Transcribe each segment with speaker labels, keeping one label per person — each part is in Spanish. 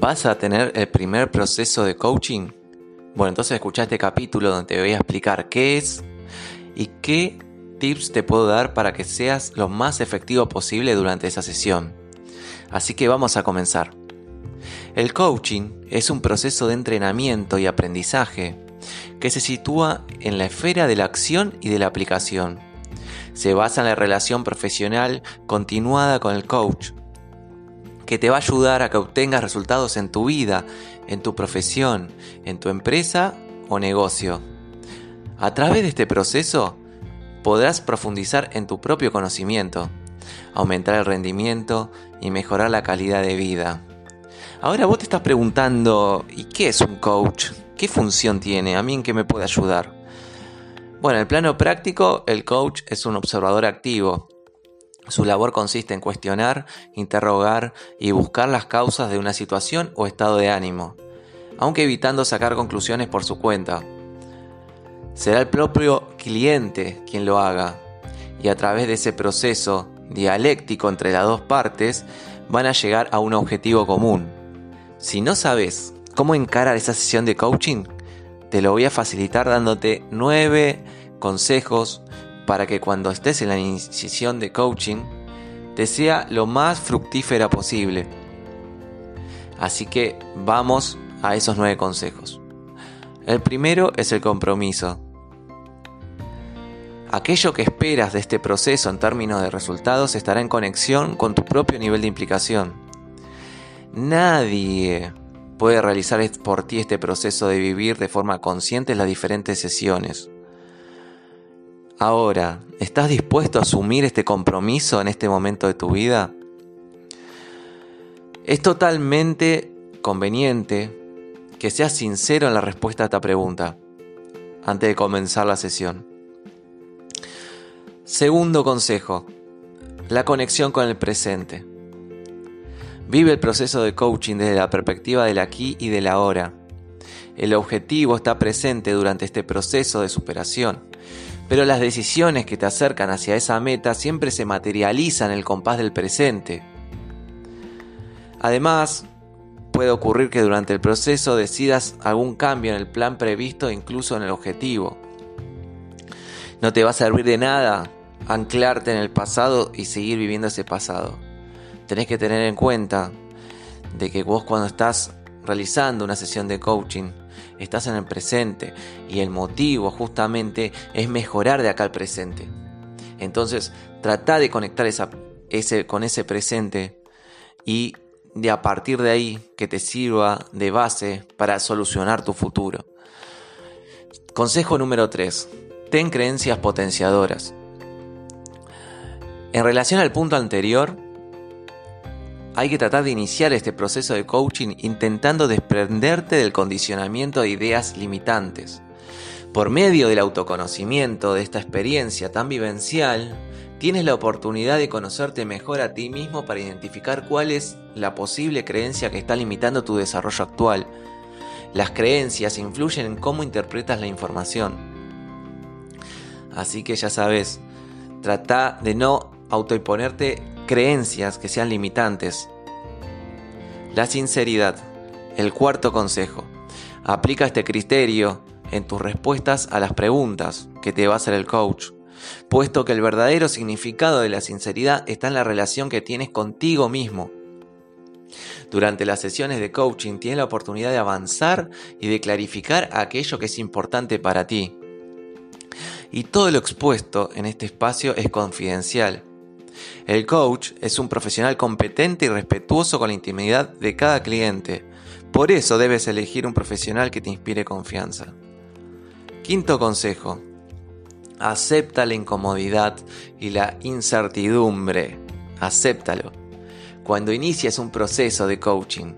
Speaker 1: ¿Vas a tener el primer proceso de coaching? Bueno, entonces escucha este capítulo donde te voy a explicar qué es y qué tips te puedo dar para que seas lo más efectivo posible durante esa sesión. Así que vamos a comenzar. El coaching es un proceso de entrenamiento y aprendizaje que se sitúa en la esfera de la acción y de la aplicación. Se basa en la relación profesional continuada con el coach que te va a ayudar a que obtengas resultados en tu vida, en tu profesión, en tu empresa o negocio. A través de este proceso podrás profundizar en tu propio conocimiento, aumentar el rendimiento y mejorar la calidad de vida. Ahora vos te estás preguntando, ¿y qué es un coach? ¿Qué función tiene? ¿A mí en qué me puede ayudar? Bueno, en el plano práctico, el coach es un observador activo su labor consiste en cuestionar, interrogar y buscar las causas de una situación o estado de ánimo, aunque evitando sacar conclusiones por su cuenta. Será el propio cliente quien lo haga, y a través de ese proceso dialéctico entre las dos partes van a llegar a un objetivo común. Si no sabes cómo encarar esa sesión de coaching, te lo voy a facilitar dándote nueve consejos para que cuando estés en la iniciación de coaching te sea lo más fructífera posible. Así que vamos a esos nueve consejos. El primero es el compromiso. Aquello que esperas de este proceso en términos de resultados estará en conexión con tu propio nivel de implicación. Nadie puede realizar por ti este proceso de vivir de forma consciente las diferentes sesiones. Ahora, ¿estás dispuesto a asumir este compromiso en este momento de tu vida? Es totalmente conveniente que seas sincero en la respuesta a esta pregunta antes de comenzar la sesión. Segundo consejo, la conexión con el presente. Vive el proceso de coaching desde la perspectiva del aquí y del ahora. El objetivo está presente durante este proceso de superación pero las decisiones que te acercan hacia esa meta siempre se materializan en el compás del presente. Además, puede ocurrir que durante el proceso decidas algún cambio en el plan previsto incluso en el objetivo. No te va a servir de nada anclarte en el pasado y seguir viviendo ese pasado. Tenés que tener en cuenta de que vos cuando estás realizando una sesión de coaching estás en el presente y el motivo justamente es mejorar de acá al presente. Entonces, trata de conectar ese, con ese presente y de a partir de ahí que te sirva de base para solucionar tu futuro. Consejo número 3. Ten creencias potenciadoras. En relación al punto anterior, hay que tratar de iniciar este proceso de coaching intentando desprenderte del condicionamiento de ideas limitantes. Por medio del autoconocimiento de esta experiencia tan vivencial, tienes la oportunidad de conocerte mejor a ti mismo para identificar cuál es la posible creencia que está limitando tu desarrollo actual. Las creencias influyen en cómo interpretas la información. Así que ya sabes, trata de no autoimponerte creencias que sean limitantes. La sinceridad. El cuarto consejo. Aplica este criterio en tus respuestas a las preguntas que te va a hacer el coach, puesto que el verdadero significado de la sinceridad está en la relación que tienes contigo mismo. Durante las sesiones de coaching tienes la oportunidad de avanzar y de clarificar aquello que es importante para ti. Y todo lo expuesto en este espacio es confidencial el coach es un profesional competente y respetuoso con la intimidad de cada cliente. Por eso debes elegir un profesional que te inspire confianza. Quinto consejo. Acepta la incomodidad y la incertidumbre. Acéptalo. Cuando inicias un proceso de coaching,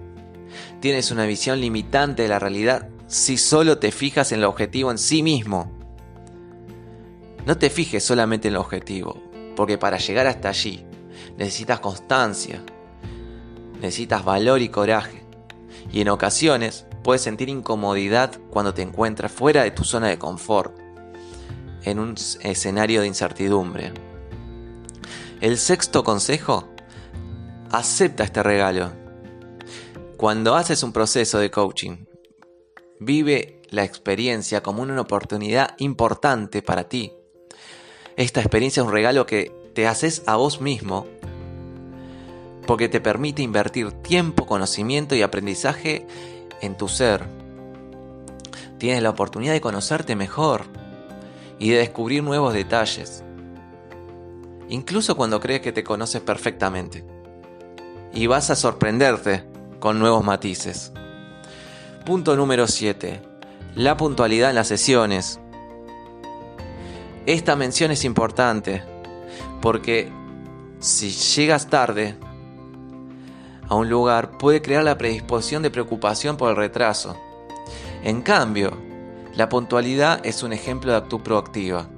Speaker 1: tienes una visión limitante de la realidad si solo te fijas en el objetivo en sí mismo. No te fijes solamente en el objetivo, porque para llegar hasta allí necesitas constancia, necesitas valor y coraje. Y en ocasiones puedes sentir incomodidad cuando te encuentras fuera de tu zona de confort, en un escenario de incertidumbre. El sexto consejo, acepta este regalo. Cuando haces un proceso de coaching, vive la experiencia como una oportunidad importante para ti. Esta experiencia es un regalo que te haces a vos mismo porque te permite invertir tiempo, conocimiento y aprendizaje en tu ser. Tienes la oportunidad de conocerte mejor y de descubrir nuevos detalles, incluso cuando crees que te conoces perfectamente. Y vas a sorprenderte con nuevos matices. Punto número 7. La puntualidad en las sesiones. Esta mención es importante porque si llegas tarde a un lugar puede crear la predisposición de preocupación por el retraso. En cambio, la puntualidad es un ejemplo de actitud proactiva.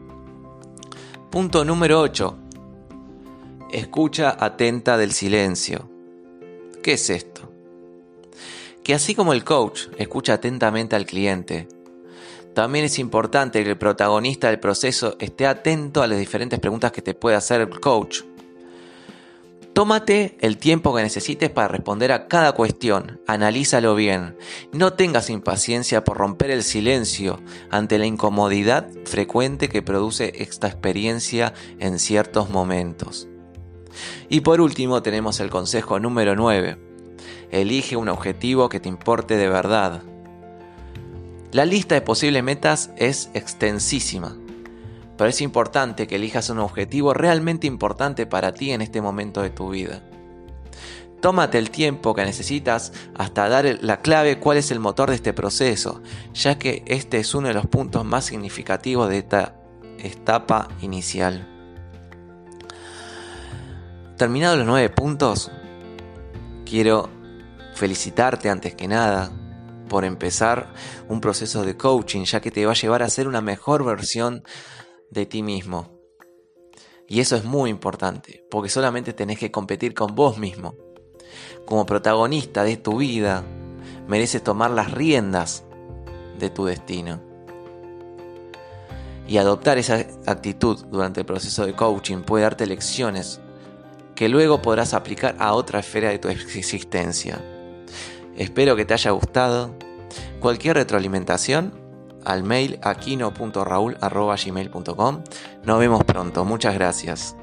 Speaker 1: Punto número 8. Escucha atenta del silencio. ¿Qué es esto? Que así como el coach escucha atentamente al cliente, también es importante que el protagonista del proceso esté atento a las diferentes preguntas que te puede hacer el coach Tómate el tiempo que necesites para responder a cada cuestión, analízalo bien. No tengas impaciencia por romper el silencio ante la incomodidad frecuente que produce esta experiencia en ciertos momentos. Y por último tenemos el consejo número 9. Elige un objetivo que te importe de verdad. La lista de posibles metas es extensísima pero es importante que elijas un objetivo realmente importante para ti en este momento de tu vida. Tómate el tiempo que necesitas hasta dar la clave cuál es el motor de este proceso, ya que este es uno de los puntos más significativos de esta etapa inicial. Terminados los nueve puntos, quiero felicitarte antes que nada por empezar un proceso de coaching, ya que te va a llevar a ser una mejor versión de ti mismo. Y eso es muy importante, porque solamente tenés que competir con vos mismo. Como protagonista de tu vida, mereces tomar las riendas de tu destino. Y adoptar esa actitud durante el proceso de coaching puede darte lecciones que luego podrás aplicar a otra esfera de tu existencia. Espero que te haya gustado. Cualquier retroalimentación al mail aquino.raul.gmail.com. Nos vemos pronto, muchas gracias.